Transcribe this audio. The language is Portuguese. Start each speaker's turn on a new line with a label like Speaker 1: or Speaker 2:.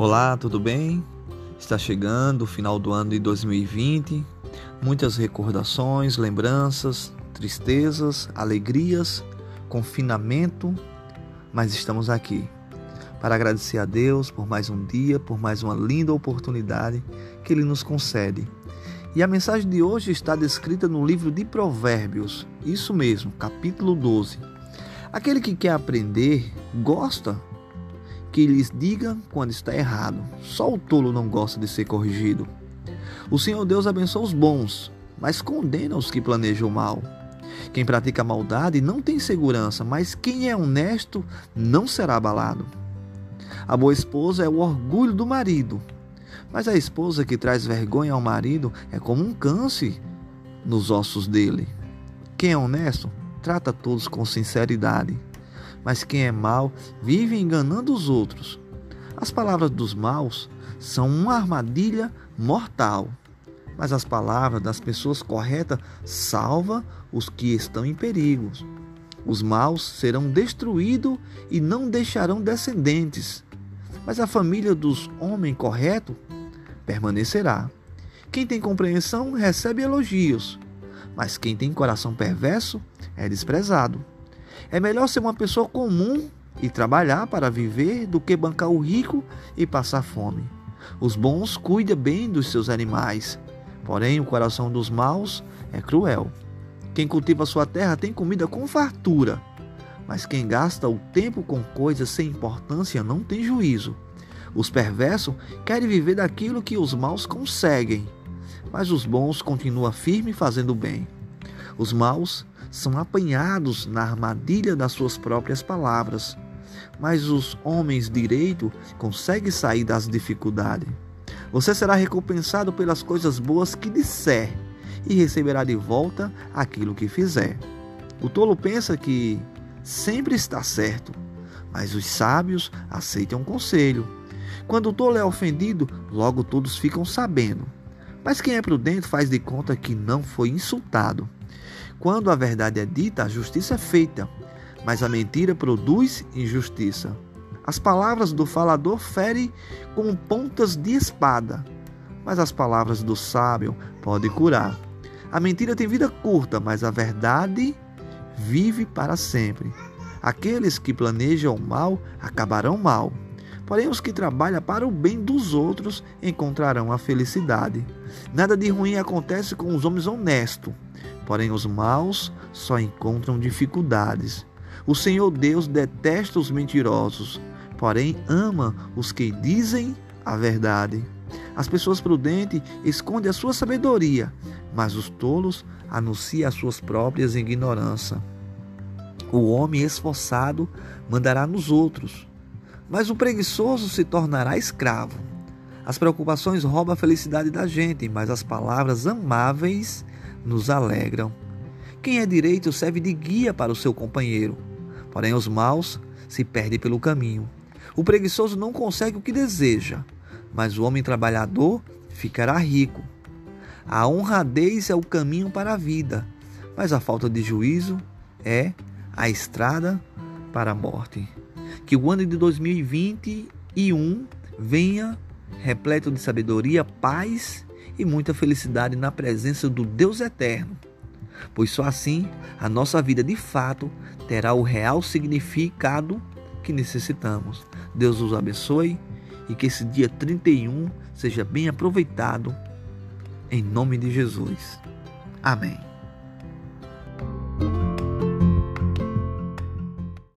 Speaker 1: Olá, tudo bem? Está chegando o final do ano de 2020, muitas recordações, lembranças, tristezas, alegrias, confinamento, mas estamos aqui para agradecer a Deus por mais um dia, por mais uma linda oportunidade que Ele nos concede. E a mensagem de hoje está descrita no livro de Provérbios, isso mesmo, capítulo 12. Aquele que quer aprender, gosta que lhes diga quando está errado. Só o tolo não gosta de ser corrigido. O Senhor Deus abençoa os bons, mas condena os que planejam o mal. Quem pratica maldade não tem segurança, mas quem é honesto não será abalado. A boa esposa é o orgulho do marido, mas a esposa que traz vergonha ao marido é como um câncer nos ossos dele. Quem é honesto trata todos com sinceridade mas quem é mau vive enganando os outros. As palavras dos maus são uma armadilha mortal, mas as palavras das pessoas corretas salva os que estão em perigo. Os maus serão destruídos e não deixarão descendentes, mas a família dos homens corretos permanecerá. Quem tem compreensão recebe elogios, mas quem tem coração perverso é desprezado. É melhor ser uma pessoa comum e trabalhar para viver do que bancar o rico e passar fome. Os bons cuidam bem dos seus animais, porém o coração dos maus é cruel. Quem cultiva sua terra tem comida com fartura, mas quem gasta o tempo com coisas sem importância não tem juízo. Os perversos querem viver daquilo que os maus conseguem, mas os bons continuam firmes fazendo bem. Os maus são apanhados na armadilha das suas próprias palavras, mas os homens direito conseguem sair das dificuldades. Você será recompensado pelas coisas boas que disser e receberá de volta aquilo que fizer. O tolo pensa que sempre está certo, mas os sábios aceitam conselho. Quando o tolo é ofendido, logo todos ficam sabendo. Mas quem é prudente faz de conta que não foi insultado. Quando a verdade é dita, a justiça é feita, mas a mentira produz injustiça. As palavras do falador ferem com pontas de espada, mas as palavras do sábio podem curar. A mentira tem vida curta, mas a verdade vive para sempre. Aqueles que planejam o mal acabarão mal. Porém, os que trabalham para o bem dos outros encontrarão a felicidade. Nada de ruim acontece com os homens honestos, porém os maus só encontram dificuldades. O Senhor Deus detesta os mentirosos, porém ama os que dizem a verdade. As pessoas prudentes escondem a sua sabedoria, mas os tolos anunciam as suas próprias ignorância. O homem esforçado mandará nos outros, mas o preguiçoso se tornará escravo. As preocupações roubam a felicidade da gente, mas as palavras amáveis nos alegram. Quem é direito serve de guia para o seu companheiro, porém os maus se perdem pelo caminho. O preguiçoso não consegue o que deseja, mas o homem trabalhador ficará rico. A honradez é o caminho para a vida, mas a falta de juízo é a estrada para a morte. Que o ano de 2021 venha repleto de sabedoria, paz e muita felicidade na presença do Deus eterno. Pois só assim a nossa vida de fato terá o real significado que necessitamos. Deus os abençoe e que esse dia 31 seja bem aproveitado em nome de Jesus. Amém.